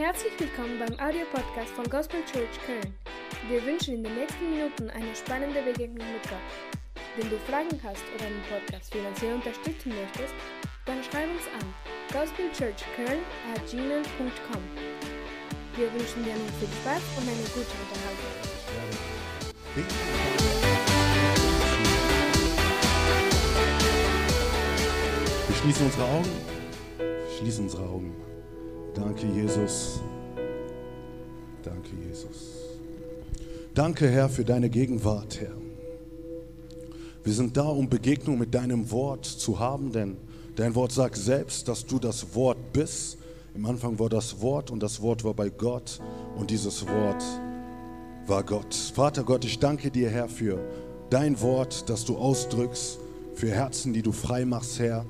Herzlich willkommen beim Audiopodcast von Gospel Church Köln. Wir wünschen in den nächsten Minuten eine spannende Begegnung mit Gott. Wenn du Fragen hast oder den Podcast finanziell unterstützen möchtest, dann schreib uns an gospelchurchköln at gmail.com. Wir wünschen dir nun viel Spaß und eine gute Unterhaltung. Wir schließen unsere Augen. Wir schließen unsere Augen. Danke, Jesus. Danke, Jesus. Danke, Herr, für deine Gegenwart, Herr. Wir sind da, um Begegnung mit deinem Wort zu haben, denn dein Wort sagt selbst, dass du das Wort bist. Im Anfang war das Wort und das Wort war bei Gott und dieses Wort war Gott. Vater Gott, ich danke dir, Herr, für dein Wort, das du ausdrückst, für Herzen, die du frei machst, Herr,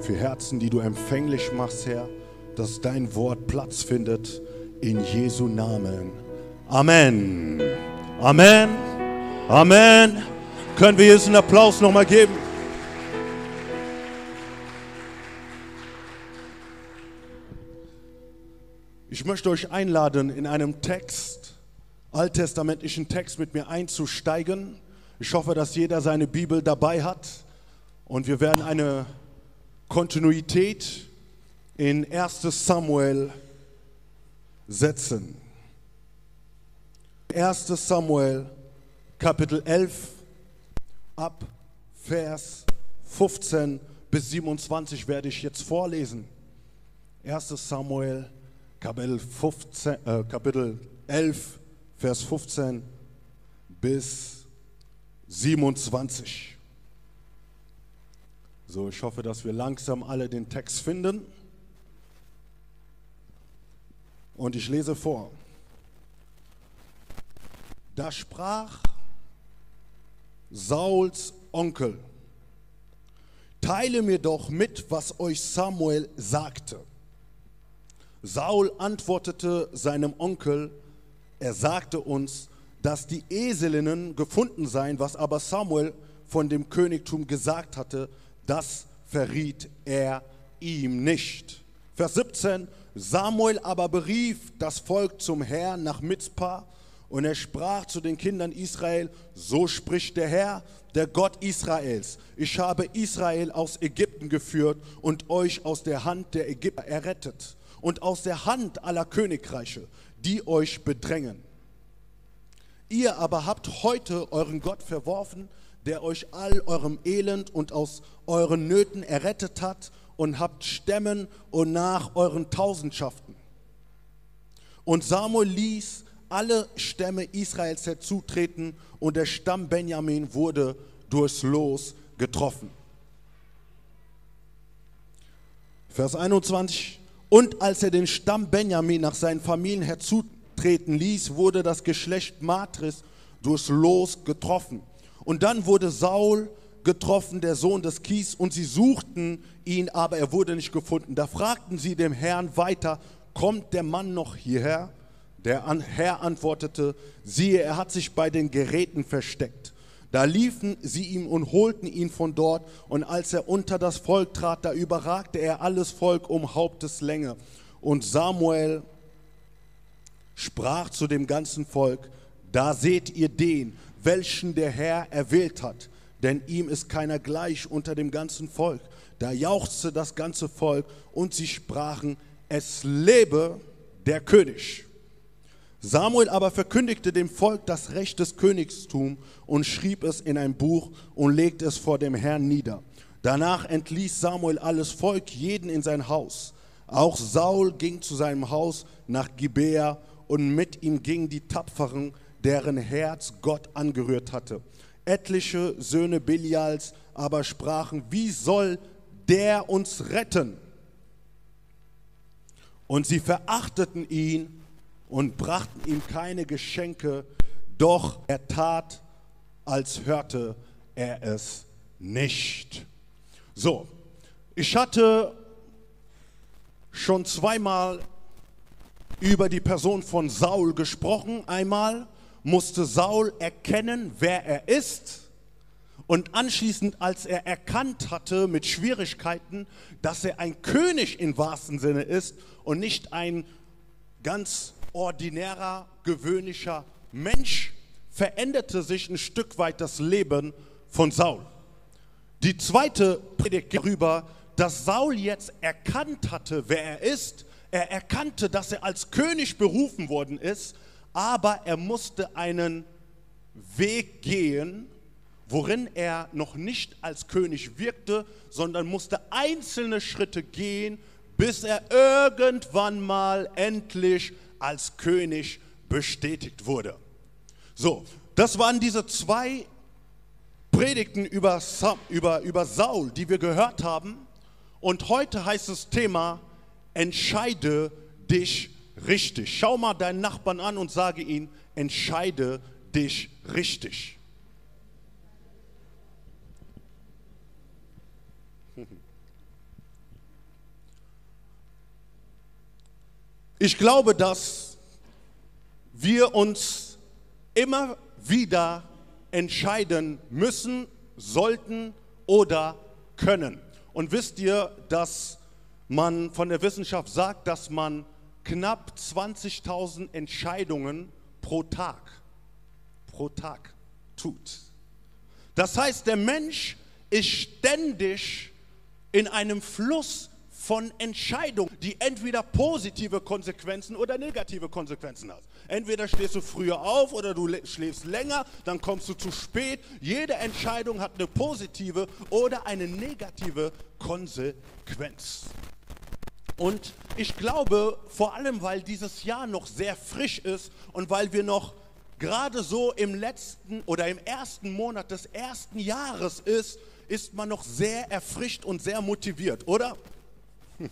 für Herzen, die du empfänglich machst, Herr, dass dein Wort Platz findet in Jesu Namen. Amen. Amen. Amen. Können wir jetzt einen Applaus nochmal geben? Ich möchte euch einladen, in einem Text, alttestamentlichen Text mit mir einzusteigen. Ich hoffe, dass jeder seine Bibel dabei hat und wir werden eine Kontinuität in 1 Samuel setzen. 1 Samuel Kapitel 11 ab Vers 15 bis 27 werde ich jetzt vorlesen. 1 Samuel Kapitel, 15, äh, Kapitel 11 Vers 15 bis 27. So, ich hoffe, dass wir langsam alle den Text finden. Und ich lese vor. Da sprach Sauls Onkel, teile mir doch mit, was euch Samuel sagte. Saul antwortete seinem Onkel, er sagte uns, dass die Eselinnen gefunden seien, was aber Samuel von dem Königtum gesagt hatte, das verriet er ihm nicht. Vers 17, Samuel aber berief das Volk zum Herrn nach Mitzpah und er sprach zu den Kindern Israel, so spricht der Herr, der Gott Israels. Ich habe Israel aus Ägypten geführt und euch aus der Hand der Ägypter errettet und aus der Hand aller Königreiche, die euch bedrängen. Ihr aber habt heute euren Gott verworfen, der euch all eurem Elend und aus euren Nöten errettet hat und habt Stämmen und nach euren Tausendschaften. Und Samuel ließ alle Stämme Israels herzutreten und der Stamm Benjamin wurde durchs Los getroffen. Vers 21. Und als er den Stamm Benjamin nach seinen Familien herzutreten ließ, wurde das Geschlecht Matris durchs Los getroffen. Und dann wurde Saul getroffen, der Sohn des Kies, und sie suchten ihn, aber er wurde nicht gefunden. Da fragten sie dem Herrn weiter, kommt der Mann noch hierher? Der Herr antwortete, siehe, er hat sich bei den Geräten versteckt. Da liefen sie ihm und holten ihn von dort, und als er unter das Volk trat, da überragte er alles Volk um Haupteslänge. Und Samuel sprach zu dem ganzen Volk, da seht ihr den, welchen der Herr erwählt hat, denn ihm ist keiner gleich unter dem ganzen Volk. Da jauchzte das ganze Volk und sie sprachen, es lebe der König. Samuel aber verkündigte dem Volk das Recht des Königstums und schrieb es in ein Buch und legte es vor dem Herrn nieder. Danach entließ Samuel alles Volk, jeden in sein Haus. Auch Saul ging zu seinem Haus nach Gibea und mit ihm gingen die Tapferen, deren Herz Gott angerührt hatte. Etliche Söhne Belials aber sprachen, wie soll der uns retten? Und sie verachteten ihn und brachten ihm keine Geschenke, doch er tat, als hörte er es nicht. So, ich hatte schon zweimal über die Person von Saul gesprochen. Einmal musste Saul erkennen, wer er ist. Und anschließend, als er erkannt hatte mit Schwierigkeiten, dass er ein König im wahrsten Sinne ist und nicht ein ganz ordinärer, gewöhnlicher Mensch, veränderte sich ein Stück weit das Leben von Saul. Die zweite Predigt darüber, dass Saul jetzt erkannt hatte, wer er ist. Er erkannte, dass er als König berufen worden ist, aber er musste einen Weg gehen, worin er noch nicht als König wirkte, sondern musste einzelne Schritte gehen, bis er irgendwann mal endlich als König bestätigt wurde. So, das waren diese zwei Predigten über, über, über Saul, die wir gehört haben. Und heute heißt das Thema, entscheide dich richtig. Schau mal deinen Nachbarn an und sage ihm, entscheide dich richtig. Ich glaube, dass wir uns immer wieder entscheiden müssen, sollten oder können. Und wisst ihr, dass man von der Wissenschaft sagt, dass man knapp 20.000 Entscheidungen pro Tag, pro Tag tut. Das heißt, der Mensch ist ständig in einem Fluss von Entscheidungen, die entweder positive Konsequenzen oder negative Konsequenzen hat. Entweder stehst du früher auf oder du schläfst länger, dann kommst du zu spät. Jede Entscheidung hat eine positive oder eine negative Konsequenz. Und ich glaube, vor allem weil dieses Jahr noch sehr frisch ist und weil wir noch gerade so im letzten oder im ersten Monat des ersten Jahres ist, ist man noch sehr erfrischt und sehr motiviert, oder?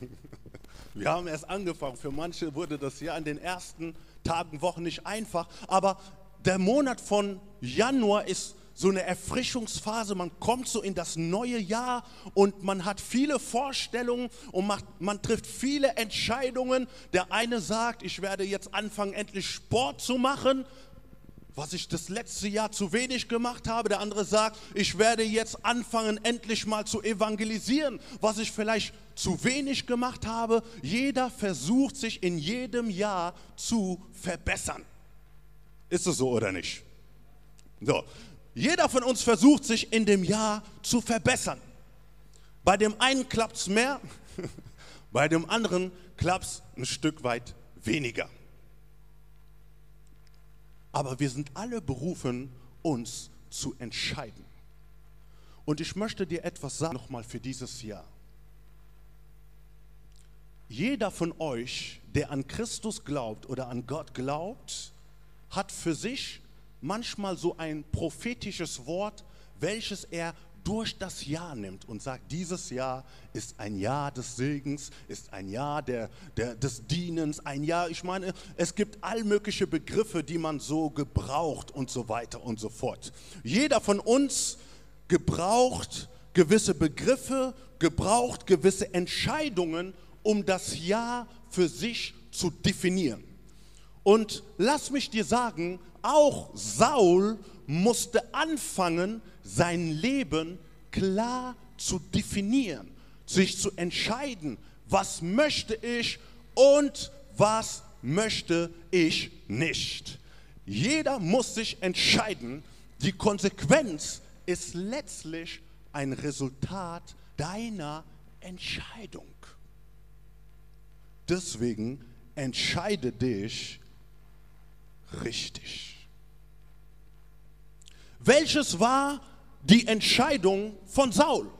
Wir haben erst angefangen. Für manche wurde das Jahr in den ersten Tagen, Wochen nicht einfach. Aber der Monat von Januar ist so eine Erfrischungsphase. Man kommt so in das neue Jahr und man hat viele Vorstellungen und macht, man trifft viele Entscheidungen. Der eine sagt, ich werde jetzt anfangen, endlich Sport zu machen was ich das letzte Jahr zu wenig gemacht habe. Der andere sagt, ich werde jetzt anfangen, endlich mal zu evangelisieren, was ich vielleicht zu wenig gemacht habe. Jeder versucht sich in jedem Jahr zu verbessern. Ist es so oder nicht? So. Jeder von uns versucht sich in dem Jahr zu verbessern. Bei dem einen klappt es mehr, bei dem anderen klappt es ein Stück weit weniger. Aber wir sind alle berufen, uns zu entscheiden. Und ich möchte dir etwas sagen nochmal für dieses Jahr. Jeder von euch, der an Christus glaubt oder an Gott glaubt, hat für sich manchmal so ein prophetisches Wort, welches er durch das Jahr nimmt und sagt, dieses Jahr ist ein Jahr des Segens, ist ein Jahr der, der, des Dienens, ein Jahr, ich meine, es gibt all mögliche Begriffe, die man so gebraucht und so weiter und so fort. Jeder von uns gebraucht gewisse Begriffe, gebraucht gewisse Entscheidungen, um das Jahr für sich zu definieren. Und lass mich dir sagen, auch Saul musste anfangen, sein Leben klar zu definieren, sich zu entscheiden, was möchte ich und was möchte ich nicht. Jeder muss sich entscheiden. Die Konsequenz ist letztlich ein Resultat deiner Entscheidung. Deswegen entscheide dich richtig. Welches war die Entscheidung von Saul?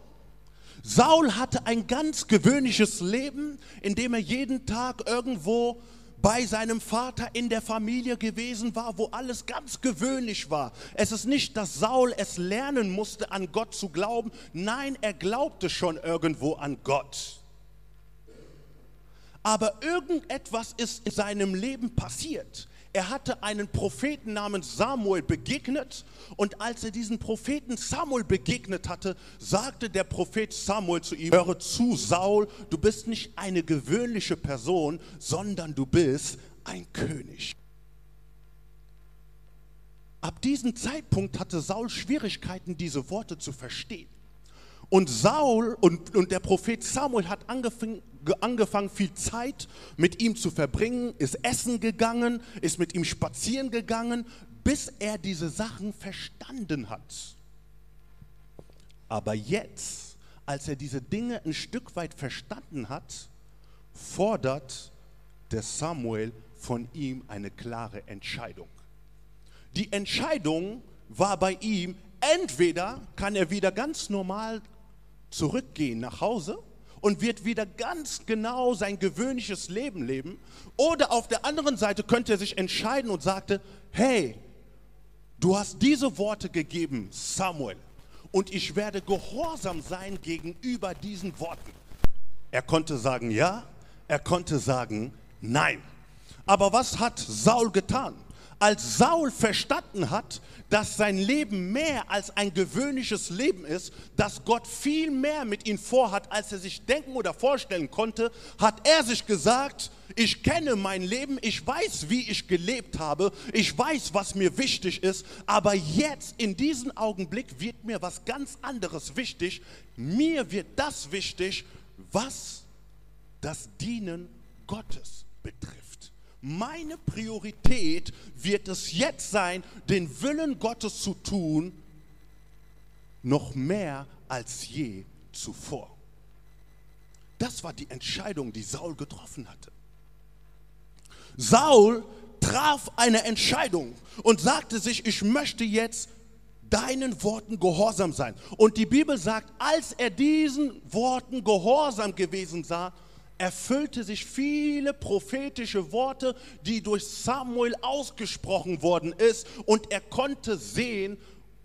Saul hatte ein ganz gewöhnliches Leben, in dem er jeden Tag irgendwo bei seinem Vater in der Familie gewesen war, wo alles ganz gewöhnlich war. Es ist nicht, dass Saul es lernen musste, an Gott zu glauben. Nein, er glaubte schon irgendwo an Gott. Aber irgendetwas ist in seinem Leben passiert er hatte einen Propheten namens Samuel begegnet und als er diesen Propheten Samuel begegnet hatte, sagte der Prophet Samuel zu ihm, höre zu Saul, du bist nicht eine gewöhnliche Person, sondern du bist ein König. Ab diesem Zeitpunkt hatte Saul Schwierigkeiten, diese Worte zu verstehen. Und Saul und, und der Prophet Samuel hat angefangen, angefangen, viel Zeit mit ihm zu verbringen, ist essen gegangen, ist mit ihm spazieren gegangen, bis er diese Sachen verstanden hat. Aber jetzt, als er diese Dinge ein Stück weit verstanden hat, fordert der Samuel von ihm eine klare Entscheidung. Die Entscheidung war bei ihm, entweder kann er wieder ganz normal zurückgehen nach Hause und wird wieder ganz genau sein gewöhnliches Leben leben, oder auf der anderen Seite könnte er sich entscheiden und sagte, hey, du hast diese Worte gegeben, Samuel, und ich werde gehorsam sein gegenüber diesen Worten. Er konnte sagen ja, er konnte sagen nein. Aber was hat Saul getan? Als Saul verstanden hat, dass sein Leben mehr als ein gewöhnliches Leben ist, dass Gott viel mehr mit ihm vorhat, als er sich denken oder vorstellen konnte, hat er sich gesagt, ich kenne mein Leben, ich weiß, wie ich gelebt habe, ich weiß, was mir wichtig ist, aber jetzt in diesem Augenblick wird mir was ganz anderes wichtig. Mir wird das wichtig, was das Dienen Gottes betrifft. Meine Priorität wird es jetzt sein, den Willen Gottes zu tun, noch mehr als je zuvor. Das war die Entscheidung, die Saul getroffen hatte. Saul traf eine Entscheidung und sagte sich, ich möchte jetzt deinen Worten gehorsam sein. Und die Bibel sagt, als er diesen Worten gehorsam gewesen sah, erfüllte sich viele prophetische Worte, die durch Samuel ausgesprochen worden ist. Und er konnte sehen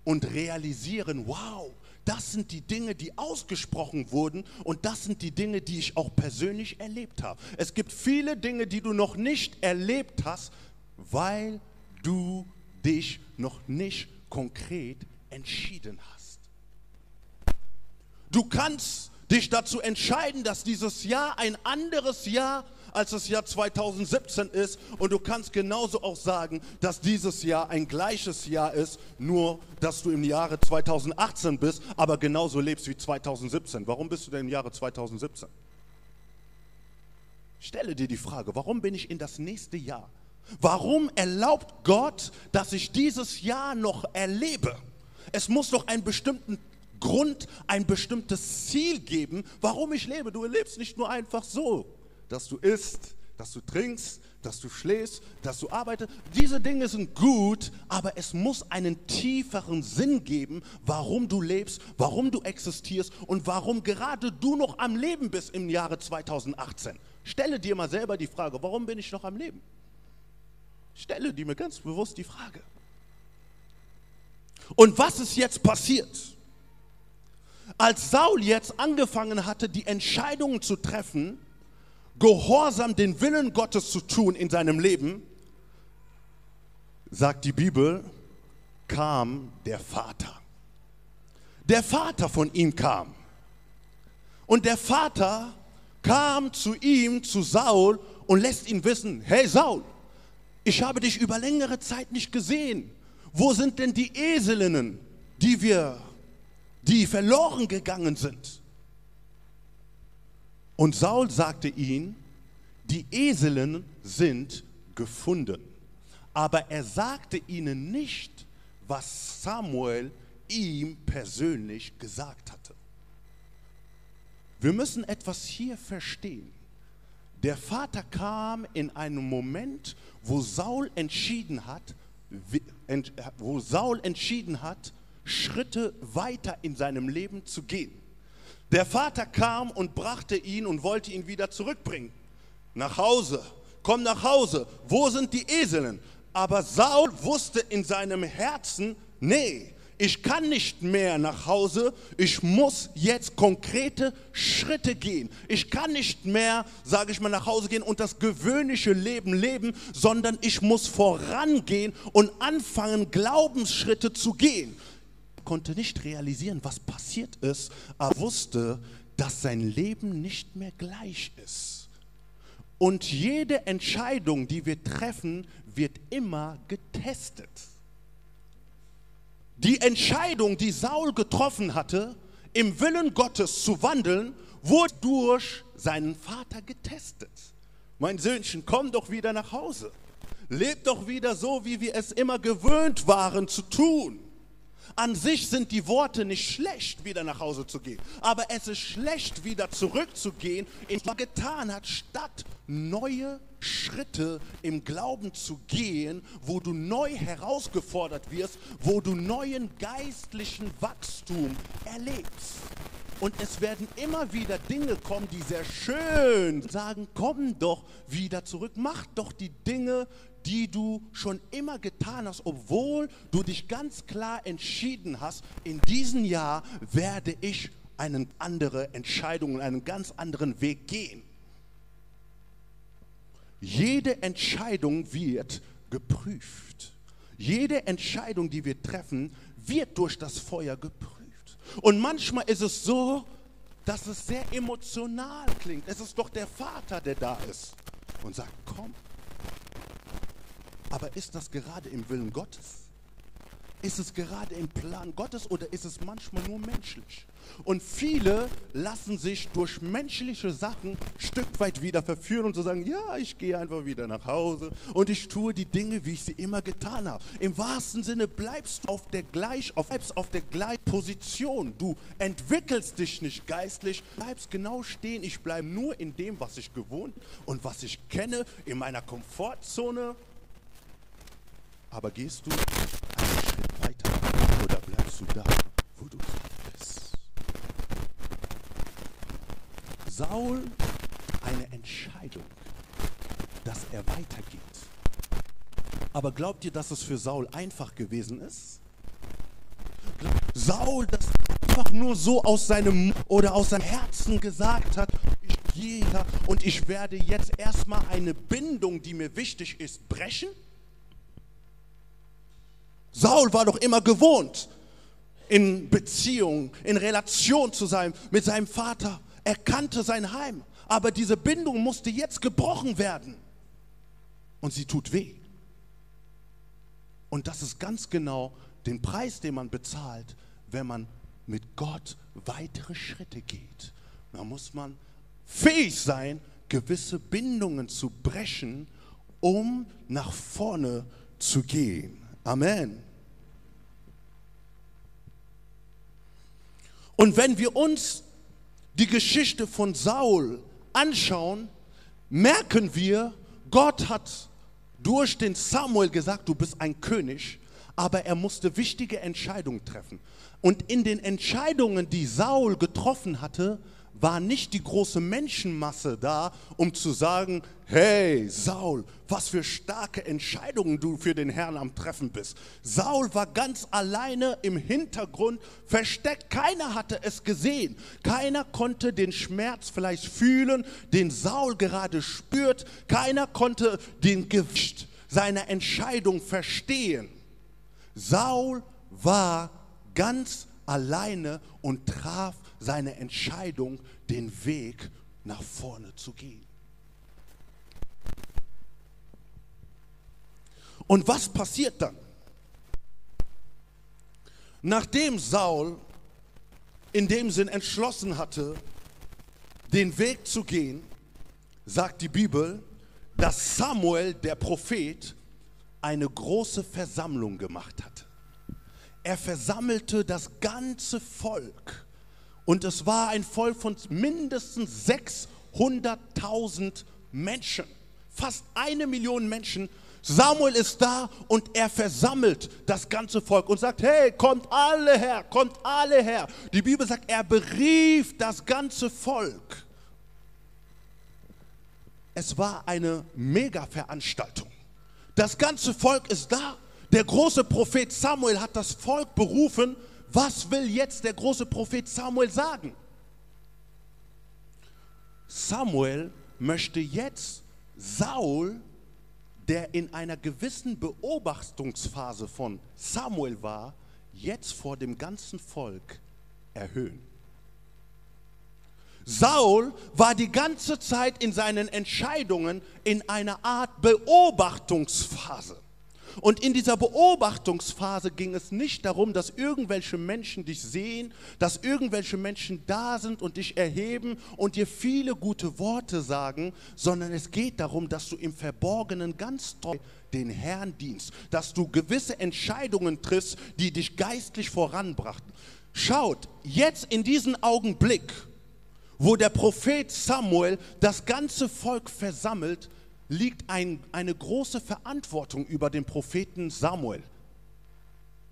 und realisieren, wow, das sind die Dinge, die ausgesprochen wurden und das sind die Dinge, die ich auch persönlich erlebt habe. Es gibt viele Dinge, die du noch nicht erlebt hast, weil du dich noch nicht konkret entschieden hast. Du kannst dich dazu entscheiden, dass dieses Jahr ein anderes Jahr als das Jahr 2017 ist. Und du kannst genauso auch sagen, dass dieses Jahr ein gleiches Jahr ist, nur dass du im Jahre 2018 bist, aber genauso lebst wie 2017. Warum bist du denn im Jahre 2017? Stelle dir die Frage, warum bin ich in das nächste Jahr? Warum erlaubt Gott, dass ich dieses Jahr noch erlebe? Es muss doch einen bestimmten Grund, ein bestimmtes Ziel geben, warum ich lebe. Du lebst nicht nur einfach so, dass du isst, dass du trinkst, dass du schläfst, dass du arbeitest. Diese Dinge sind gut, aber es muss einen tieferen Sinn geben, warum du lebst, warum du existierst und warum gerade du noch am Leben bist im Jahre 2018. Stelle dir mal selber die Frage, warum bin ich noch am Leben? Stelle dir mir ganz bewusst die Frage. Und was ist jetzt passiert? Als Saul jetzt angefangen hatte, die Entscheidungen zu treffen, gehorsam den Willen Gottes zu tun in seinem Leben, sagt die Bibel, kam der Vater. Der Vater von ihm kam. Und der Vater kam zu ihm, zu Saul, und lässt ihn wissen, hey Saul, ich habe dich über längere Zeit nicht gesehen. Wo sind denn die Eselinnen, die wir die verloren gegangen sind. Und Saul sagte ihn, die Eselinnen sind gefunden. Aber er sagte ihnen nicht, was Samuel ihm persönlich gesagt hatte. Wir müssen etwas hier verstehen. Der Vater kam in einem Moment, wo Saul entschieden hat, wo Saul entschieden hat, Schritte weiter in seinem Leben zu gehen. Der Vater kam und brachte ihn und wollte ihn wieder zurückbringen. Nach Hause. Komm nach Hause. Wo sind die Eselinnen? Aber Saul wusste in seinem Herzen, nee, ich kann nicht mehr nach Hause, ich muss jetzt konkrete Schritte gehen. Ich kann nicht mehr, sage ich mal, nach Hause gehen und das gewöhnliche Leben leben, sondern ich muss vorangehen und anfangen, Glaubensschritte zu gehen konnte nicht realisieren, was passiert ist, er wusste, dass sein Leben nicht mehr gleich ist. Und jede Entscheidung, die wir treffen, wird immer getestet. Die Entscheidung, die Saul getroffen hatte, im Willen Gottes zu wandeln, wurde durch seinen Vater getestet. Mein Söhnchen, komm doch wieder nach Hause. Leb doch wieder so, wie wir es immer gewöhnt waren zu tun. An sich sind die Worte nicht schlecht, wieder nach Hause zu gehen. Aber es ist schlecht, wieder zurückzugehen, in man getan hat, statt neue Schritte im Glauben zu gehen, wo du neu herausgefordert wirst, wo du neuen geistlichen Wachstum erlebst. Und es werden immer wieder Dinge kommen, die sehr schön sagen, komm doch wieder zurück, mach doch die Dinge, die du schon immer getan hast, obwohl du dich ganz klar entschieden hast, in diesem Jahr werde ich eine andere Entscheidung, einen ganz anderen Weg gehen. Jede Entscheidung wird geprüft. Jede Entscheidung, die wir treffen, wird durch das Feuer geprüft. Und manchmal ist es so, dass es sehr emotional klingt. Es ist doch der Vater, der da ist und sagt, komm. Aber ist das gerade im Willen Gottes? Ist es gerade im Plan Gottes oder ist es manchmal nur menschlich? Und viele lassen sich durch menschliche Sachen Stück weit wieder verführen und so sagen, ja, ich gehe einfach wieder nach Hause und ich tue die Dinge, wie ich sie immer getan habe. Im wahrsten Sinne bleibst du auf der gleich, auf, auf der gleichen Position. Du entwickelst dich nicht geistlich, bleibst genau stehen. Ich bleibe nur in dem, was ich gewohnt und was ich kenne, in meiner Komfortzone. Aber gehst du einen Schritt weiter oder bleibst du da, wo du bist? Saul eine Entscheidung, dass er weitergeht. Aber glaubt ihr, dass es für Saul einfach gewesen ist? Saul das einfach nur so aus seinem oder aus seinem Herzen gesagt hat, ich gehe und ich werde jetzt erstmal eine Bindung, die mir wichtig ist, brechen? Saul war doch immer gewohnt, in Beziehung, in Relation zu sein mit seinem Vater. Er kannte sein Heim, aber diese Bindung musste jetzt gebrochen werden. Und sie tut weh. Und das ist ganz genau den Preis, den man bezahlt, wenn man mit Gott weitere Schritte geht. Da muss man fähig sein, gewisse Bindungen zu brechen, um nach vorne zu gehen. Amen. Und wenn wir uns die Geschichte von Saul anschauen, merken wir, Gott hat durch den Samuel gesagt, du bist ein König, aber er musste wichtige Entscheidungen treffen. Und in den Entscheidungen, die Saul getroffen hatte, war nicht die große Menschenmasse da, um zu sagen, hey Saul, was für starke Entscheidungen du für den Herrn am Treffen bist. Saul war ganz alleine im Hintergrund versteckt, keiner hatte es gesehen, keiner konnte den Schmerz vielleicht fühlen, den Saul gerade spürt, keiner konnte den Gewicht seiner Entscheidung verstehen. Saul war ganz alleine und traf seine Entscheidung, den Weg nach vorne zu gehen. Und was passiert dann? Nachdem Saul in dem Sinn entschlossen hatte, den Weg zu gehen, sagt die Bibel, dass Samuel, der Prophet, eine große Versammlung gemacht hatte. Er versammelte das ganze Volk und es war ein Volk von mindestens 600.000 Menschen, fast eine Million Menschen. Samuel ist da und er versammelt das ganze Volk und sagt, hey, kommt alle her, kommt alle her. Die Bibel sagt, er berief das ganze Volk. Es war eine Mega-Veranstaltung. Das ganze Volk ist da. Der große Prophet Samuel hat das Volk berufen was will jetzt der große Prophet Samuel sagen? Samuel möchte jetzt Saul, der in einer gewissen Beobachtungsphase von Samuel war, jetzt vor dem ganzen Volk erhöhen. Saul war die ganze Zeit in seinen Entscheidungen in einer Art Beobachtungsphase. Und in dieser Beobachtungsphase ging es nicht darum, dass irgendwelche Menschen dich sehen, dass irgendwelche Menschen da sind und dich erheben und dir viele gute Worte sagen, sondern es geht darum, dass du im Verborgenen ganz treu den Herrn dienst, dass du gewisse Entscheidungen triffst, die dich geistlich voranbrachten. Schaut, jetzt in diesem Augenblick, wo der Prophet Samuel das ganze Volk versammelt, liegt ein, eine große Verantwortung über den Propheten Samuel.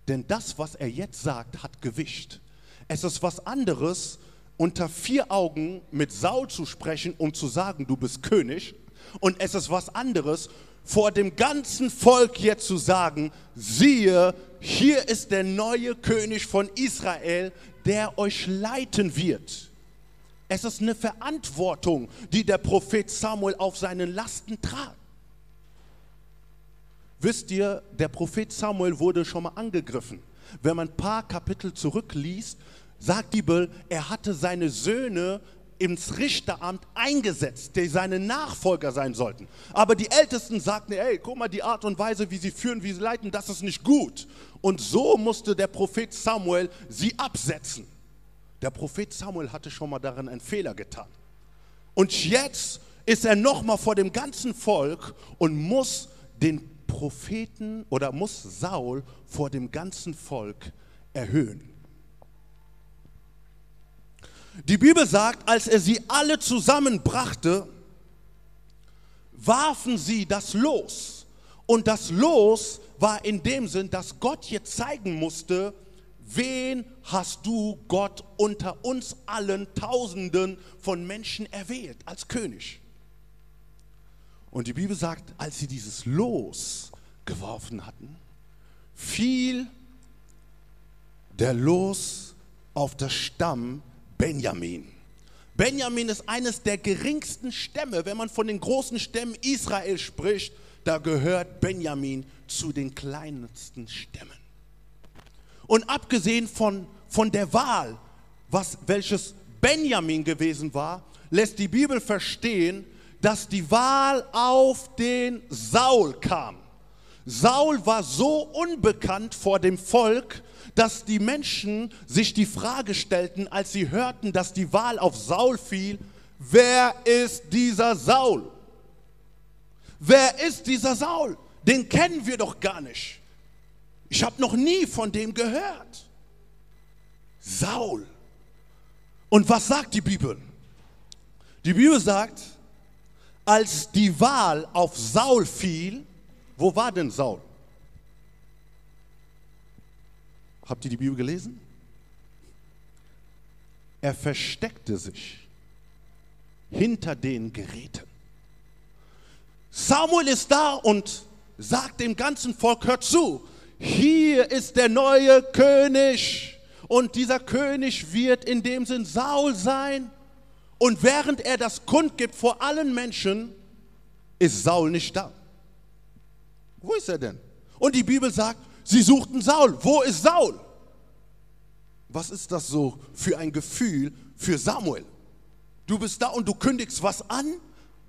Denn das, was er jetzt sagt, hat Gewicht. Es ist was anderes, unter vier Augen mit Saul zu sprechen, um zu sagen, du bist König. Und es ist was anderes, vor dem ganzen Volk jetzt zu sagen, siehe, hier ist der neue König von Israel, der euch leiten wird. Es ist eine Verantwortung, die der Prophet Samuel auf seinen Lasten tragt. Wisst ihr, der Prophet Samuel wurde schon mal angegriffen. Wenn man ein paar Kapitel zurückliest, sagt die Bibel, er hatte seine Söhne ins Richteramt eingesetzt, die seine Nachfolger sein sollten. Aber die Ältesten sagten, ey, guck mal, die Art und Weise, wie sie führen, wie sie leiten, das ist nicht gut. Und so musste der Prophet Samuel sie absetzen. Der Prophet Samuel hatte schon mal darin einen Fehler getan. Und jetzt ist er nochmal vor dem ganzen Volk und muss den Propheten oder muss Saul vor dem ganzen Volk erhöhen. Die Bibel sagt, als er sie alle zusammenbrachte, warfen sie das Los. Und das Los war in dem Sinn, dass Gott jetzt zeigen musste, wen hast du Gott unter uns allen Tausenden von Menschen erwählt als König? Und die Bibel sagt, als sie dieses Los geworfen hatten, fiel der Los auf das Stamm Benjamin. Benjamin ist eines der geringsten Stämme, wenn man von den großen Stämmen Israel spricht, da gehört Benjamin zu den kleinsten Stämmen. Und abgesehen von, von der Wahl, was, welches Benjamin gewesen war, lässt die Bibel verstehen, dass die Wahl auf den Saul kam. Saul war so unbekannt vor dem Volk, dass die Menschen sich die Frage stellten, als sie hörten, dass die Wahl auf Saul fiel, wer ist dieser Saul? Wer ist dieser Saul? Den kennen wir doch gar nicht. Ich habe noch nie von dem gehört. Saul. Und was sagt die Bibel? Die Bibel sagt, als die Wahl auf Saul fiel, wo war denn Saul? Habt ihr die Bibel gelesen? Er versteckte sich hinter den Geräten. Samuel ist da und sagt dem ganzen Volk, hört zu, hier ist der neue König. Und dieser König wird in dem Sinn Saul sein. Und während er das kundgibt vor allen Menschen, ist Saul nicht da. Wo ist er denn? Und die Bibel sagt, Sie suchten Saul. Wo ist Saul? Was ist das so für ein Gefühl für Samuel? Du bist da und du kündigst was an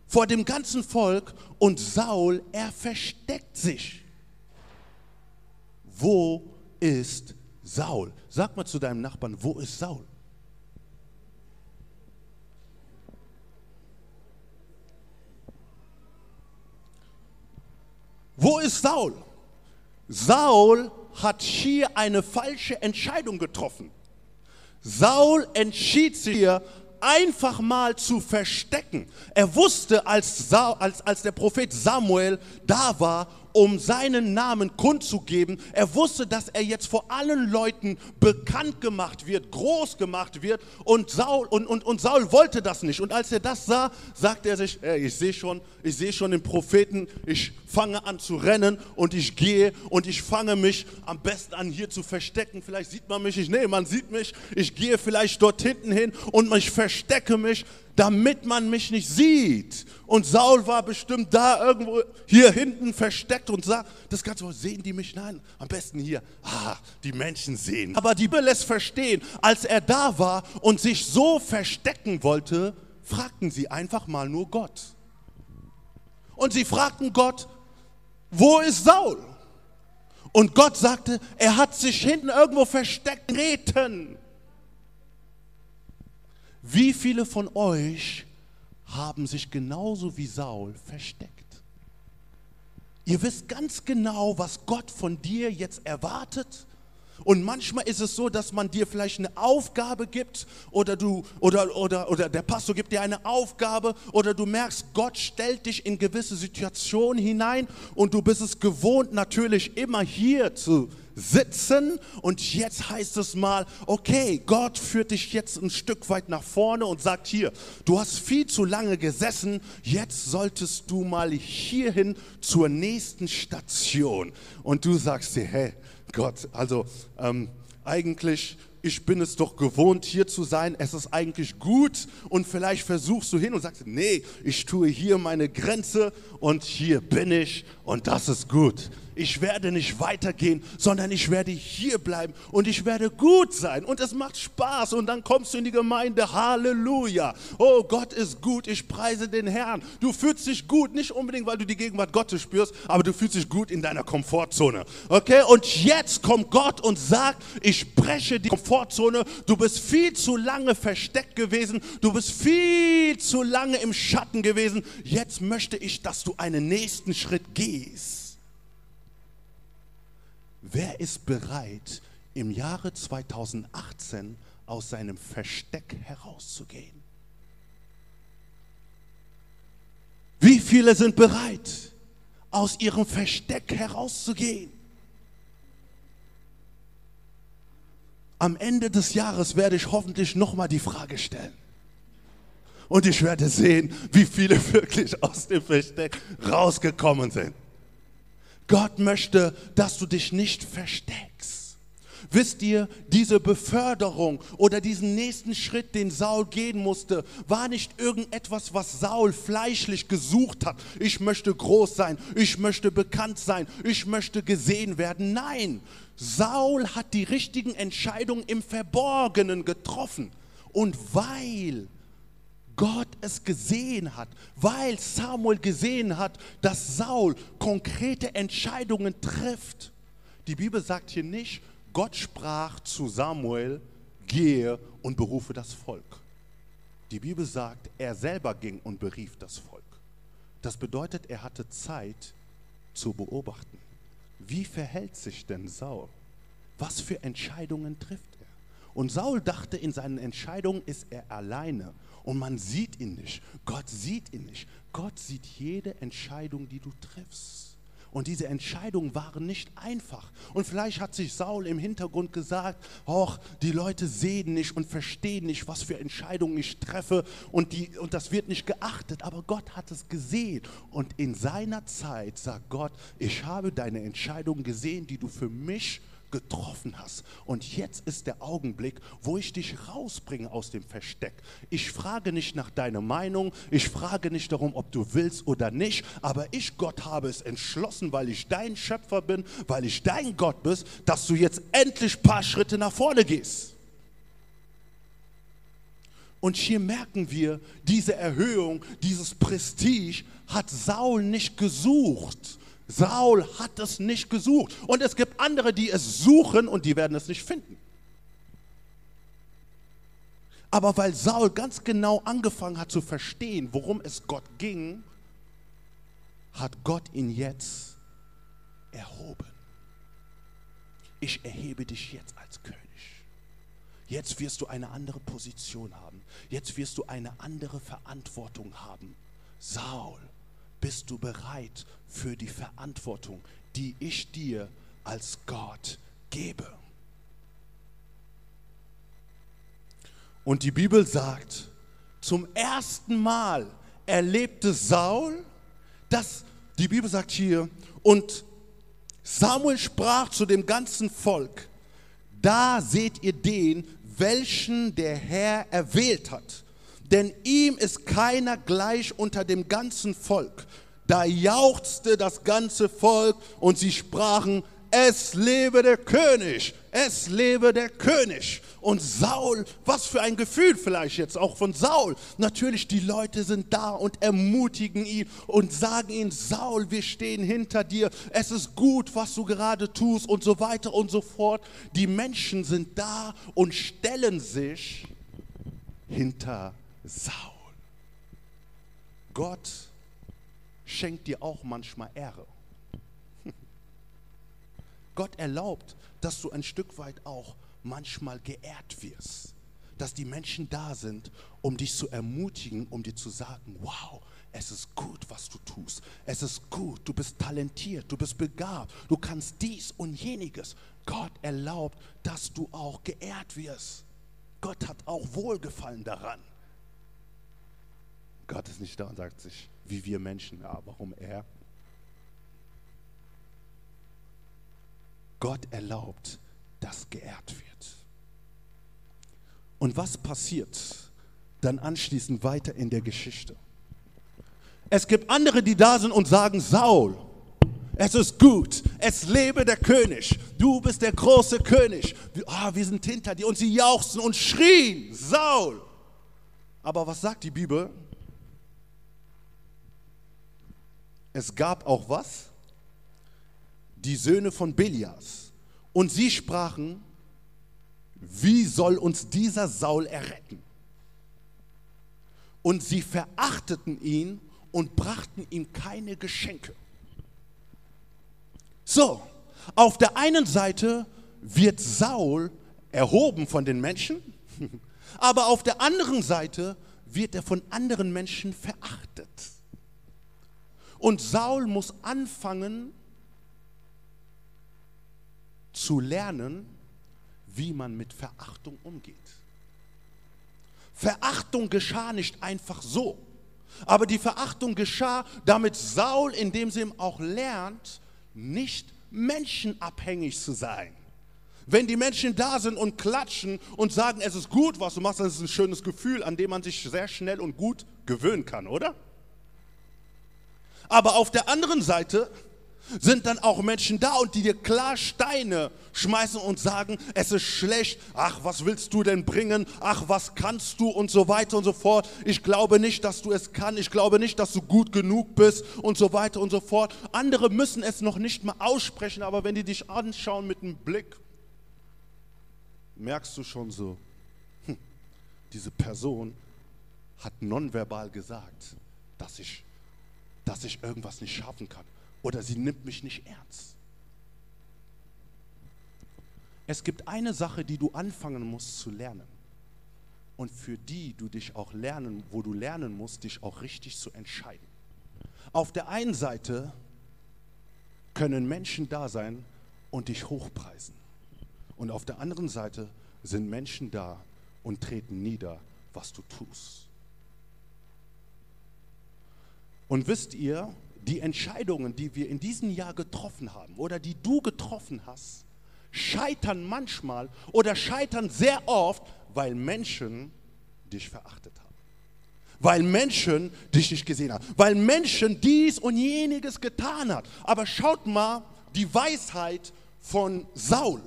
vor dem ganzen Volk und Saul, er versteckt sich. Wo ist Saul? Sag mal zu deinem Nachbarn, wo ist Saul? Wo ist Saul? Saul hat hier eine falsche Entscheidung getroffen. Saul entschied sich hier einfach mal zu verstecken. Er wusste, als, Sa als, als der Prophet Samuel da war um seinen Namen kundzugeben. Er wusste, dass er jetzt vor allen Leuten bekannt gemacht wird, groß gemacht wird und Saul, und, und, und Saul wollte das nicht. Und als er das sah, sagte er sich, ey, ich sehe schon, ich sehe schon den Propheten, ich fange an zu rennen und ich gehe und ich fange mich am besten an hier zu verstecken. Vielleicht sieht man mich nicht, nee, man sieht mich. Ich gehe vielleicht dort hinten hin und ich verstecke mich damit man mich nicht sieht. Und Saul war bestimmt da irgendwo hier hinten versteckt und sagt, das Ganze, oh, sehen die mich? Nein, am besten hier. Ah, die Menschen sehen. Aber die Bibel lässt verstehen, als er da war und sich so verstecken wollte, fragten sie einfach mal nur Gott. Und sie fragten Gott, wo ist Saul? Und Gott sagte, er hat sich hinten irgendwo versteckt, reten. Wie viele von euch haben sich genauso wie Saul versteckt? Ihr wisst ganz genau, was Gott von dir jetzt erwartet. Und manchmal ist es so, dass man dir vielleicht eine Aufgabe gibt oder du oder oder oder der Pastor gibt dir eine Aufgabe oder du merkst, Gott stellt dich in gewisse Situationen hinein und du bist es gewohnt natürlich immer hier zu sitzen und jetzt heißt es mal, okay, Gott führt dich jetzt ein Stück weit nach vorne und sagt hier, du hast viel zu lange gesessen, jetzt solltest du mal hierhin zur nächsten Station. Und du sagst dir, hey, Gott, also ähm, eigentlich ich bin es doch gewohnt, hier zu sein, es ist eigentlich gut. Und vielleicht versuchst du hin und sagst, nee, ich tue hier meine Grenze und hier bin ich und das ist gut ich werde nicht weitergehen, sondern ich werde hier bleiben und ich werde gut sein und es macht Spaß und dann kommst du in die Gemeinde, Halleluja. Oh, Gott ist gut, ich preise den Herrn. Du fühlst dich gut, nicht unbedingt, weil du die Gegenwart Gottes spürst, aber du fühlst dich gut in deiner Komfortzone. Okay, und jetzt kommt Gott und sagt, ich breche die Komfortzone, du bist viel zu lange versteckt gewesen, du bist viel zu lange im Schatten gewesen, jetzt möchte ich, dass du einen nächsten Schritt gehst. Wer ist bereit, im Jahre 2018 aus seinem Versteck herauszugehen? Wie viele sind bereit, aus ihrem Versteck herauszugehen? Am Ende des Jahres werde ich hoffentlich nochmal die Frage stellen. Und ich werde sehen, wie viele wirklich aus dem Versteck rausgekommen sind. Gott möchte, dass du dich nicht versteckst. Wisst ihr, diese Beförderung oder diesen nächsten Schritt, den Saul gehen musste, war nicht irgendetwas, was Saul fleischlich gesucht hat. Ich möchte groß sein, ich möchte bekannt sein, ich möchte gesehen werden. Nein, Saul hat die richtigen Entscheidungen im Verborgenen getroffen. Und weil Gott es gesehen hat, weil Samuel gesehen hat, dass Saul konkrete Entscheidungen trifft. Die Bibel sagt hier nicht, Gott sprach zu Samuel, gehe und berufe das Volk. Die Bibel sagt, er selber ging und berief das Volk. Das bedeutet, er hatte Zeit zu beobachten. Wie verhält sich denn Saul? Was für Entscheidungen trifft er? Und Saul dachte, in seinen Entscheidungen ist er alleine und man sieht ihn nicht. Gott sieht ihn nicht. Gott sieht jede Entscheidung, die du triffst. Und diese Entscheidungen waren nicht einfach. Und vielleicht hat sich Saul im Hintergrund gesagt, och, die Leute sehen nicht und verstehen nicht, was für Entscheidungen ich treffe und, die, und das wird nicht geachtet. Aber Gott hat es gesehen. Und in seiner Zeit sagt Gott, ich habe deine Entscheidungen gesehen, die du für mich getroffen hast. Und jetzt ist der Augenblick, wo ich dich rausbringe aus dem Versteck. Ich frage nicht nach deiner Meinung, ich frage nicht darum, ob du willst oder nicht, aber ich, Gott, habe es entschlossen, weil ich dein Schöpfer bin, weil ich dein Gott bist, dass du jetzt endlich ein paar Schritte nach vorne gehst. Und hier merken wir, diese Erhöhung, dieses Prestige hat Saul nicht gesucht Saul hat es nicht gesucht. Und es gibt andere, die es suchen und die werden es nicht finden. Aber weil Saul ganz genau angefangen hat zu verstehen, worum es Gott ging, hat Gott ihn jetzt erhoben. Ich erhebe dich jetzt als König. Jetzt wirst du eine andere Position haben. Jetzt wirst du eine andere Verantwortung haben. Saul, bist du bereit für die Verantwortung, die ich dir als Gott gebe? Und die Bibel sagt, zum ersten Mal erlebte Saul, dass die Bibel sagt hier, und Samuel sprach zu dem ganzen Volk, da seht ihr den, welchen der Herr erwählt hat denn ihm ist keiner gleich unter dem ganzen Volk. Da jauchzte das ganze Volk und sie sprachen, es lebe der König, es lebe der König. Und Saul, was für ein Gefühl vielleicht jetzt auch von Saul. Natürlich, die Leute sind da und ermutigen ihn und sagen ihm, Saul, wir stehen hinter dir, es ist gut, was du gerade tust und so weiter und so fort. Die Menschen sind da und stellen sich hinter Saul. Gott schenkt dir auch manchmal Ehre. Gott erlaubt, dass du ein Stück weit auch manchmal geehrt wirst. Dass die Menschen da sind, um dich zu ermutigen, um dir zu sagen, wow, es ist gut, was du tust. Es ist gut, du bist talentiert, du bist begabt, du kannst dies und jeniges. Gott erlaubt, dass du auch geehrt wirst. Gott hat auch Wohlgefallen daran. Gott ist nicht da und sagt sich, wie wir Menschen, ja, warum er? Gott erlaubt, dass geehrt wird. Und was passiert dann anschließend weiter in der Geschichte? Es gibt andere, die da sind und sagen, Saul, es ist gut, es lebe der König, du bist der große König, oh, wir sind hinter dir. Und sie jauchzen und schrien, Saul. Aber was sagt die Bibel? Es gab auch was? die Söhne von Belias. Und sie sprachen, wie soll uns dieser Saul erretten? Und sie verachteten ihn und brachten ihm keine Geschenke. So, auf der einen Seite wird Saul erhoben von den Menschen, aber auf der anderen Seite wird er von anderen Menschen verachtet. Und Saul muss anfangen, zu lernen, wie man mit Verachtung umgeht. Verachtung geschah nicht einfach so, aber die Verachtung geschah, damit Saul in dem Sinn auch lernt, nicht menschenabhängig zu sein. Wenn die Menschen da sind und klatschen und sagen, es ist gut, was du machst, das ist ein schönes Gefühl, an dem man sich sehr schnell und gut gewöhnen kann, oder? Aber auf der anderen Seite sind dann auch Menschen da und die dir klar Steine schmeißen und sagen, es ist schlecht, ach, was willst du denn bringen, ach, was kannst du und so weiter und so fort. Ich glaube nicht, dass du es kannst, ich glaube nicht, dass du gut genug bist und so weiter und so fort. Andere müssen es noch nicht mal aussprechen, aber wenn die dich anschauen mit einem Blick, merkst du schon so, hm, diese Person hat nonverbal gesagt, dass ich, dass ich irgendwas nicht schaffen kann oder sie nimmt mich nicht ernst. Es gibt eine Sache, die du anfangen musst zu lernen und für die du dich auch lernen, wo du lernen musst, dich auch richtig zu entscheiden. Auf der einen Seite können Menschen da sein und dich hochpreisen. Und auf der anderen Seite sind Menschen da und treten nieder, was du tust. Und wisst ihr, die Entscheidungen, die wir in diesem Jahr getroffen haben oder die du getroffen hast, scheitern manchmal oder scheitern sehr oft, weil Menschen dich verachtet haben. Weil Menschen dich nicht gesehen haben. Weil Menschen dies und jeniges getan haben. Aber schaut mal die Weisheit von Saul.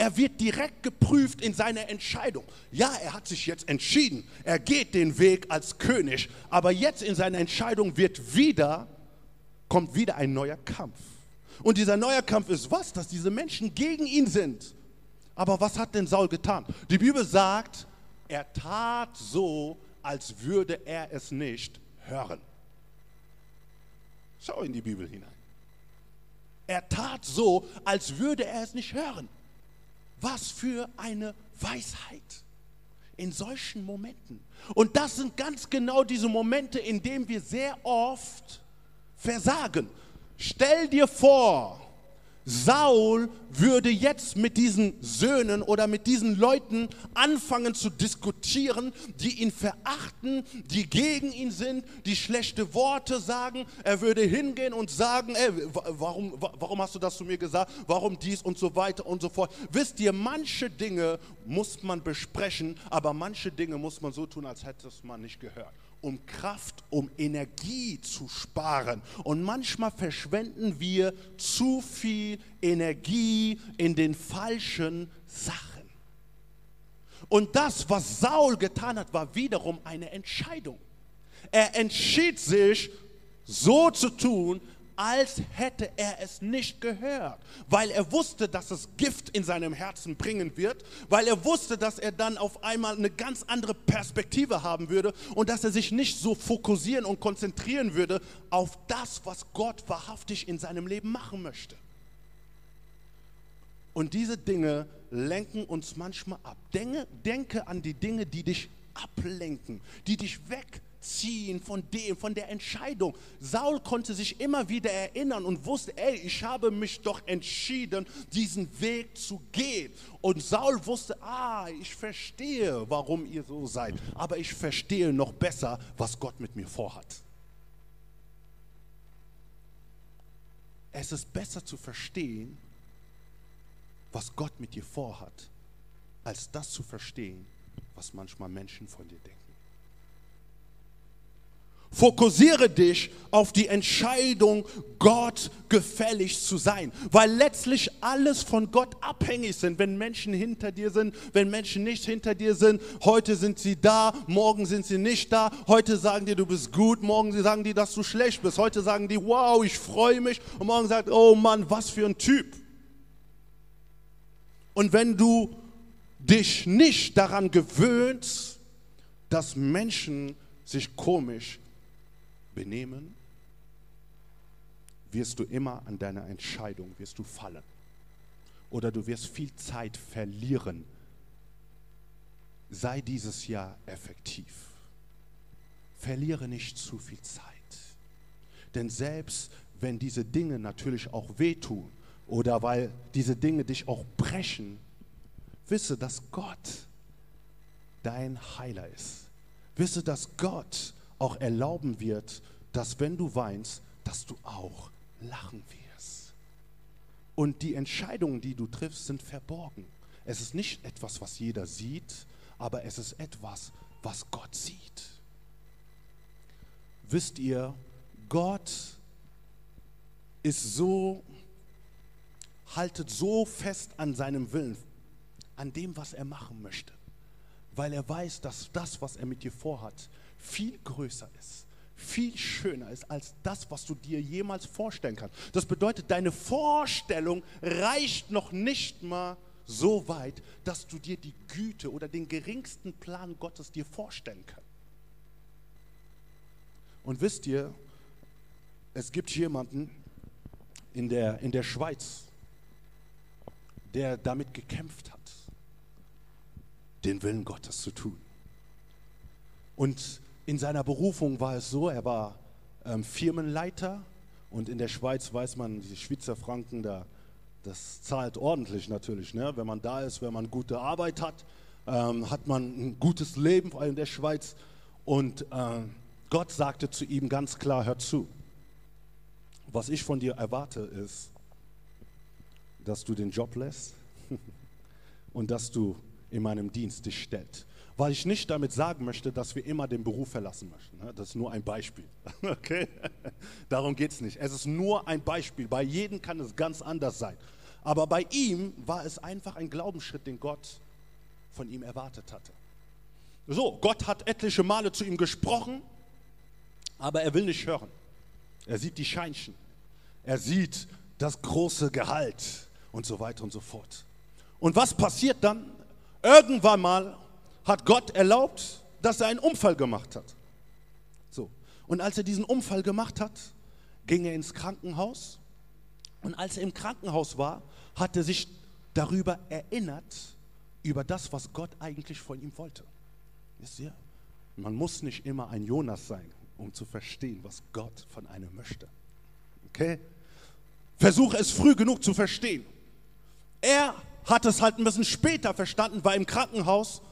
Er wird direkt geprüft in seiner Entscheidung. Ja, er hat sich jetzt entschieden. Er geht den Weg als König. Aber jetzt in seiner Entscheidung wird wieder kommt wieder ein neuer Kampf. Und dieser neue Kampf ist was? Dass diese Menschen gegen ihn sind. Aber was hat denn Saul getan? Die Bibel sagt, er tat so, als würde er es nicht hören. Schau in die Bibel hinein. Er tat so, als würde er es nicht hören. Was für eine Weisheit in solchen Momenten. Und das sind ganz genau diese Momente, in denen wir sehr oft versagen. Stell dir vor, Saul würde jetzt mit diesen Söhnen oder mit diesen Leuten anfangen zu diskutieren, die ihn verachten, die gegen ihn sind, die schlechte Worte sagen. Er würde hingehen und sagen, ey, warum, warum hast du das zu mir gesagt? Warum dies und so weiter und so fort. Wisst ihr, manche Dinge muss man besprechen, aber manche Dinge muss man so tun, als hätte es man nicht gehört um Kraft, um Energie zu sparen. Und manchmal verschwenden wir zu viel Energie in den falschen Sachen. Und das, was Saul getan hat, war wiederum eine Entscheidung. Er entschied sich, so zu tun, als hätte er es nicht gehört, weil er wusste, dass es Gift in seinem Herzen bringen wird, weil er wusste, dass er dann auf einmal eine ganz andere Perspektive haben würde und dass er sich nicht so fokussieren und konzentrieren würde auf das, was Gott wahrhaftig in seinem Leben machen möchte. Und diese Dinge lenken uns manchmal ab. Denke, denke an die Dinge, die dich ablenken, die dich weglenken ziehen von dem, von der Entscheidung. Saul konnte sich immer wieder erinnern und wusste, ey, ich habe mich doch entschieden, diesen Weg zu gehen. Und Saul wusste, ah, ich verstehe, warum ihr so seid, aber ich verstehe noch besser, was Gott mit mir vorhat. Es ist besser zu verstehen, was Gott mit dir vorhat, als das zu verstehen, was manchmal Menschen von dir denken. Fokussiere dich auf die Entscheidung, Gott gefällig zu sein, weil letztlich alles von Gott abhängig sind. Wenn Menschen hinter dir sind, wenn Menschen nicht hinter dir sind, heute sind sie da, morgen sind sie nicht da. Heute sagen die, du bist gut, morgen sagen die, dass du schlecht bist. Heute sagen die, wow, ich freue mich und morgen sagt, oh Mann, was für ein Typ. Und wenn du dich nicht daran gewöhnst, dass Menschen sich komisch benehmen, wirst du immer an deiner Entscheidung, wirst du fallen. Oder du wirst viel Zeit verlieren. Sei dieses Jahr effektiv. Verliere nicht zu viel Zeit. Denn selbst wenn diese Dinge natürlich auch wehtun oder weil diese Dinge dich auch brechen, wisse, dass Gott dein Heiler ist. Wisse, dass Gott auch erlauben wird, dass wenn du weinst, dass du auch lachen wirst. Und die Entscheidungen, die du triffst, sind verborgen. Es ist nicht etwas, was jeder sieht, aber es ist etwas, was Gott sieht. Wisst ihr, Gott ist so, haltet so fest an seinem Willen, an dem, was er machen möchte, weil er weiß, dass das, was er mit dir vorhat, viel größer ist, viel schöner ist als das, was du dir jemals vorstellen kannst. Das bedeutet, deine Vorstellung reicht noch nicht mal so weit, dass du dir die Güte oder den geringsten Plan Gottes dir vorstellen kannst. Und wisst ihr, es gibt jemanden in der, in der Schweiz, der damit gekämpft hat, den Willen Gottes zu tun. Und in seiner Berufung war es so, er war ähm, Firmenleiter und in der Schweiz weiß man, die Schweizer Franken, da, das zahlt ordentlich natürlich. Ne? Wenn man da ist, wenn man gute Arbeit hat, ähm, hat man ein gutes Leben, vor allem in der Schweiz. Und äh, Gott sagte zu ihm ganz klar, hör zu, was ich von dir erwarte ist, dass du den Job lässt und dass du in meinem Dienst dich stellst weil ich nicht damit sagen möchte, dass wir immer den Beruf verlassen möchten. Ne? Das ist nur ein Beispiel. Okay? Darum geht es nicht. Es ist nur ein Beispiel. Bei jedem kann es ganz anders sein. Aber bei ihm war es einfach ein Glaubensschritt, den Gott von ihm erwartet hatte. So, Gott hat etliche Male zu ihm gesprochen, aber er will nicht hören. Er sieht die Scheinchen. Er sieht das große Gehalt und so weiter und so fort. Und was passiert dann? Irgendwann mal hat Gott erlaubt, dass er einen Unfall gemacht hat. So. Und als er diesen Unfall gemacht hat, ging er ins Krankenhaus. Und als er im Krankenhaus war, hat er sich darüber erinnert, über das, was Gott eigentlich von ihm wollte. Wisst ihr? Man muss nicht immer ein Jonas sein, um zu verstehen, was Gott von einem möchte. Okay? Versuche es früh genug zu verstehen. Er hat es halt ein bisschen später verstanden, war im Krankenhaus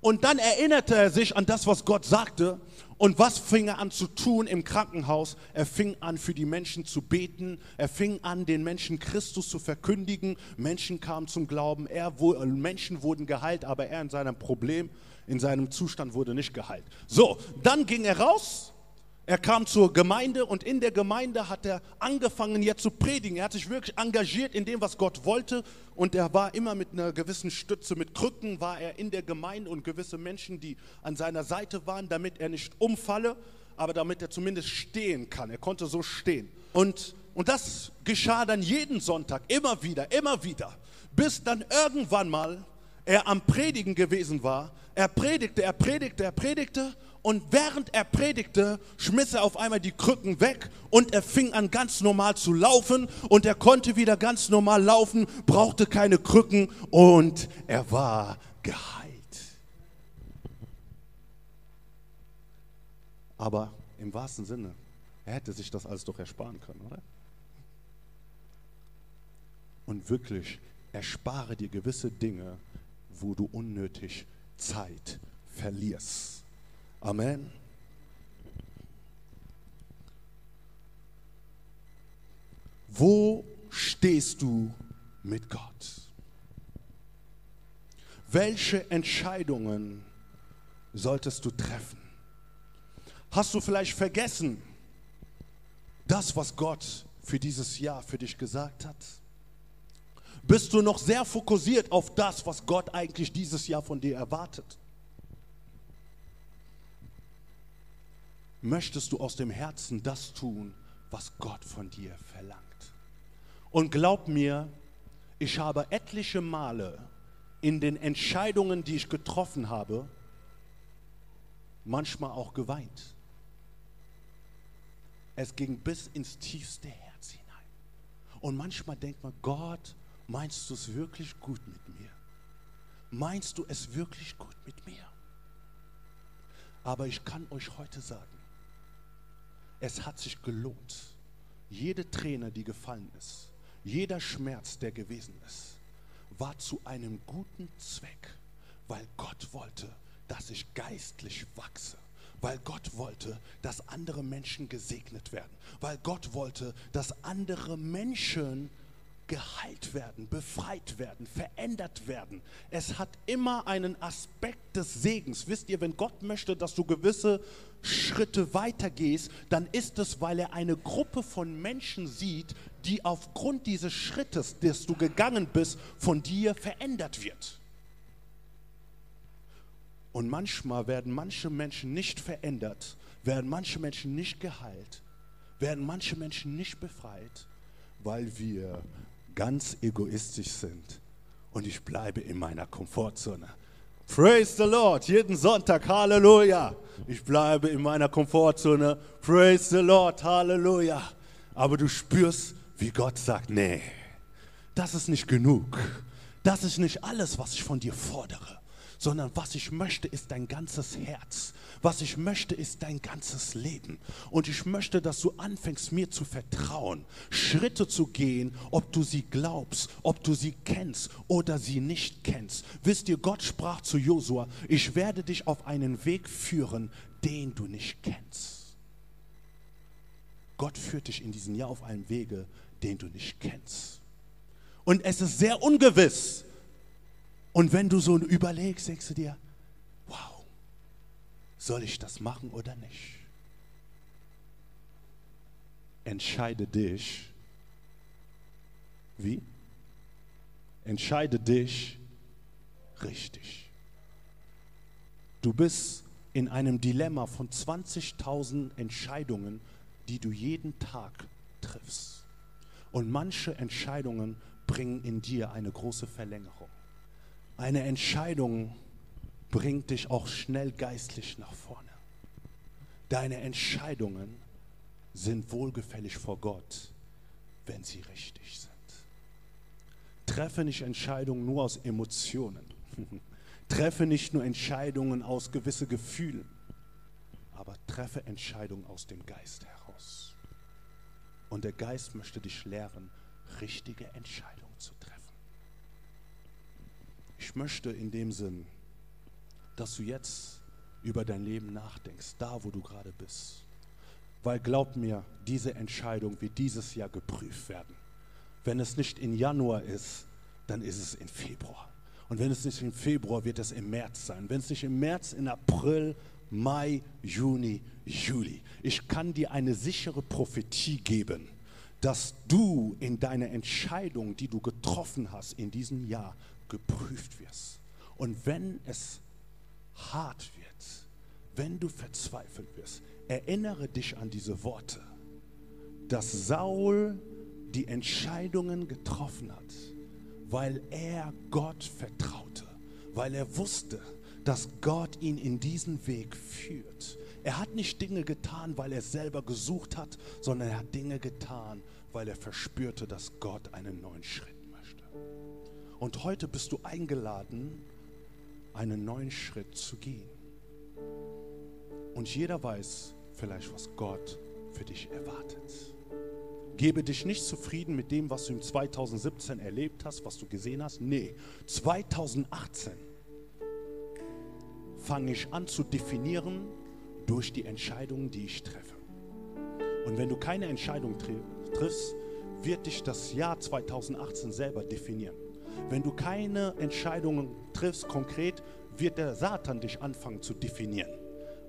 und dann erinnerte er sich an das, was Gott sagte. Und was fing er an zu tun im Krankenhaus? Er fing an, für die Menschen zu beten. Er fing an, den Menschen Christus zu verkündigen. Menschen kamen zum Glauben. Er, Menschen wurden geheilt, aber er in seinem Problem, in seinem Zustand wurde nicht geheilt. So, dann ging er raus. Er kam zur Gemeinde und in der Gemeinde hat er angefangen jetzt zu predigen. Er hat sich wirklich engagiert in dem, was Gott wollte und er war immer mit einer gewissen Stütze, mit Krücken war er in der Gemeinde und gewisse Menschen, die an seiner Seite waren, damit er nicht umfalle, aber damit er zumindest stehen kann. Er konnte so stehen. Und, und das geschah dann jeden Sonntag, immer wieder, immer wieder, bis dann irgendwann mal er am Predigen gewesen war. Er predigte, er predigte, er predigte und während er predigte, schmiss er auf einmal die Krücken weg und er fing an ganz normal zu laufen und er konnte wieder ganz normal laufen, brauchte keine Krücken und er war geheilt. Aber im wahrsten Sinne, er hätte sich das alles doch ersparen können, oder? Und wirklich, erspare dir gewisse Dinge, wo du unnötig Zeit verlierst. Amen. Wo stehst du mit Gott? Welche Entscheidungen solltest du treffen? Hast du vielleicht vergessen, das, was Gott für dieses Jahr für dich gesagt hat? Bist du noch sehr fokussiert auf das, was Gott eigentlich dieses Jahr von dir erwartet? Möchtest du aus dem Herzen das tun, was Gott von dir verlangt. Und glaub mir, ich habe etliche Male in den Entscheidungen, die ich getroffen habe, manchmal auch geweint. Es ging bis ins tiefste Herz hinein. Und manchmal denkt man, Gott, meinst du es wirklich gut mit mir? Meinst du es wirklich gut mit mir? Aber ich kann euch heute sagen, es hat sich gelohnt. Jede Träne, die gefallen ist, jeder Schmerz, der gewesen ist, war zu einem guten Zweck, weil Gott wollte, dass ich geistlich wachse weil Gott wollte, dass andere Menschen gesegnet werden, weil Gott wollte, dass andere Menschen geheilt werden, befreit werden, verändert werden. Es hat immer einen Aspekt des Segens. Wisst ihr, wenn Gott möchte, dass du gewisse Schritte weitergehst, dann ist es, weil er eine Gruppe von Menschen sieht, die aufgrund dieses Schrittes, des du gegangen bist, von dir verändert wird. Und manchmal werden manche Menschen nicht verändert, werden manche Menschen nicht geheilt, werden manche Menschen nicht befreit, weil wir ganz egoistisch sind und ich bleibe in meiner Komfortzone. Praise the Lord, jeden Sonntag, Halleluja. Ich bleibe in meiner Komfortzone. Praise the Lord, Halleluja. Aber du spürst, wie Gott sagt, nee, das ist nicht genug. Das ist nicht alles, was ich von dir fordere sondern was ich möchte, ist dein ganzes Herz. Was ich möchte, ist dein ganzes Leben. Und ich möchte, dass du anfängst, mir zu vertrauen, Schritte zu gehen, ob du sie glaubst, ob du sie kennst oder sie nicht kennst. Wisst ihr, Gott sprach zu Josua, ich werde dich auf einen Weg führen, den du nicht kennst. Gott führt dich in diesem Jahr auf einen Wege, den du nicht kennst. Und es ist sehr ungewiss, und wenn du so überlegst, denkst du dir, soll ich das machen oder nicht? Entscheide dich. Wie? Entscheide dich richtig. Du bist in einem Dilemma von 20.000 Entscheidungen, die du jeden Tag triffst. Und manche Entscheidungen bringen in dir eine große Verlängerung. Eine Entscheidung bringt dich auch schnell geistlich nach vorne. Deine Entscheidungen sind wohlgefällig vor Gott, wenn sie richtig sind. Treffe nicht Entscheidungen nur aus Emotionen. treffe nicht nur Entscheidungen aus gewissen Gefühlen, aber treffe Entscheidungen aus dem Geist heraus. Und der Geist möchte dich lehren, richtige Entscheidungen zu treffen. Ich möchte in dem Sinn, dass du jetzt über dein Leben nachdenkst, da wo du gerade bist. Weil glaub mir, diese Entscheidung wird dieses Jahr geprüft werden. Wenn es nicht in Januar ist, dann ist es in Februar. Und wenn es nicht im Februar, wird es im März sein. Wenn es nicht im März, in April, Mai, Juni, Juli. Ich kann dir eine sichere Prophetie geben, dass du in deiner Entscheidung, die du getroffen hast in diesem Jahr, geprüft wirst. Und wenn es hart wird, wenn du verzweifelt wirst, erinnere dich an diese Worte, dass Saul die Entscheidungen getroffen hat, weil er Gott vertraute, weil er wusste, dass Gott ihn in diesen Weg führt. Er hat nicht Dinge getan, weil er selber gesucht hat, sondern er hat Dinge getan, weil er verspürte, dass Gott einen neuen Schritt möchte. Und heute bist du eingeladen, einen neuen Schritt zu gehen. Und jeder weiß vielleicht, was Gott für dich erwartet. Gebe dich nicht zufrieden mit dem, was du im 2017 erlebt hast, was du gesehen hast. Nee, 2018 fange ich an zu definieren durch die Entscheidungen, die ich treffe. Und wenn du keine Entscheidung triffst, wird dich das Jahr 2018 selber definieren. Wenn du keine Entscheidungen triffst konkret, wird der Satan dich anfangen zu definieren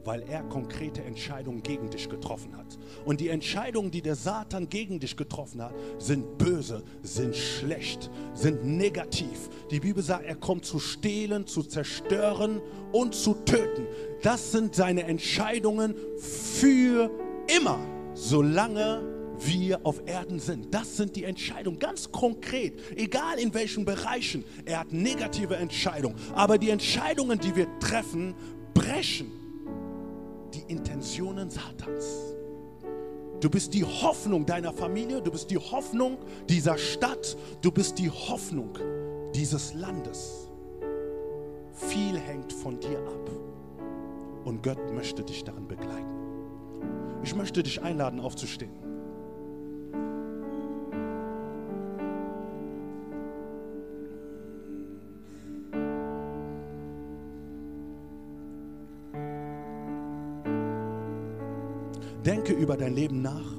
weil er konkrete Entscheidungen gegen dich getroffen hat. Und die Entscheidungen, die der Satan gegen dich getroffen hat, sind böse, sind schlecht, sind negativ. Die Bibel sagt, er kommt zu stehlen, zu zerstören und zu töten. Das sind seine Entscheidungen für immer, solange wir auf Erden sind. Das sind die Entscheidungen, ganz konkret, egal in welchen Bereichen. Er hat negative Entscheidungen, aber die Entscheidungen, die wir treffen, brechen die Intentionen Satans. Du bist die Hoffnung deiner Familie, du bist die Hoffnung dieser Stadt, du bist die Hoffnung dieses Landes. Viel hängt von dir ab und Gott möchte dich darin begleiten. Ich möchte dich einladen, aufzustehen. Denke über dein Leben nach.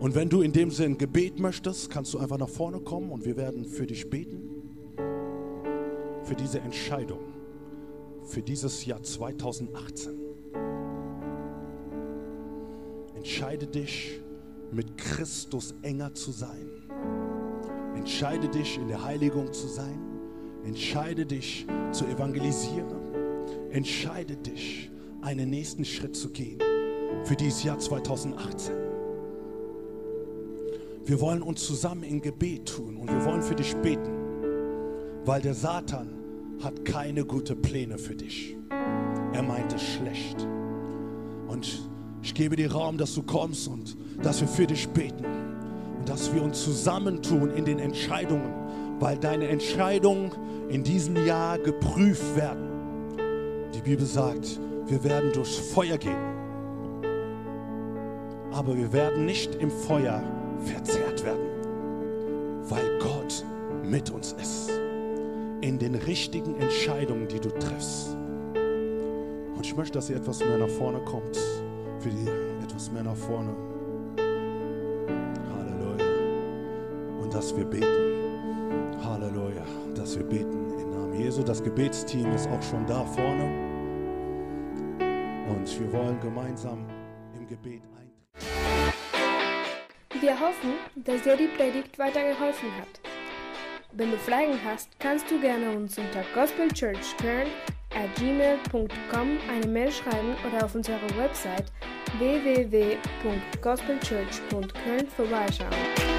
Und wenn du in dem Sinn Gebet möchtest, kannst du einfach nach vorne kommen und wir werden für dich beten. Für diese Entscheidung, für dieses Jahr 2018. Entscheide dich, mit Christus enger zu sein. Entscheide dich, in der Heiligung zu sein. Entscheide dich, zu evangelisieren entscheide dich, einen nächsten Schritt zu gehen für dieses Jahr 2018. Wir wollen uns zusammen in Gebet tun und wir wollen für dich beten, weil der Satan hat keine guten Pläne für dich. Er meint es schlecht. Und ich gebe dir Raum, dass du kommst und dass wir für dich beten und dass wir uns zusammentun in den Entscheidungen, weil deine Entscheidungen in diesem Jahr geprüft werden. Bibel sagt, wir werden durchs Feuer gehen. Aber wir werden nicht im Feuer verzehrt werden, weil Gott mit uns ist. In den richtigen Entscheidungen, die du triffst. Und ich möchte, dass ihr etwas mehr nach vorne kommt. Für die etwas mehr nach vorne. Halleluja. Und dass wir beten. Halleluja. Dass wir beten im Namen Jesu. Das Gebetsteam ist auch schon da vorne. Und wir wollen gemeinsam im Gebet eintreten. Wir hoffen, dass dir die Predigt weitergeholfen hat. Wenn du Fragen hast, kannst du gerne uns unter gospelchurchkern at gmail.com eine Mail schreiben oder auf unserer Website www.gospelchurch.köln vorbeischauen.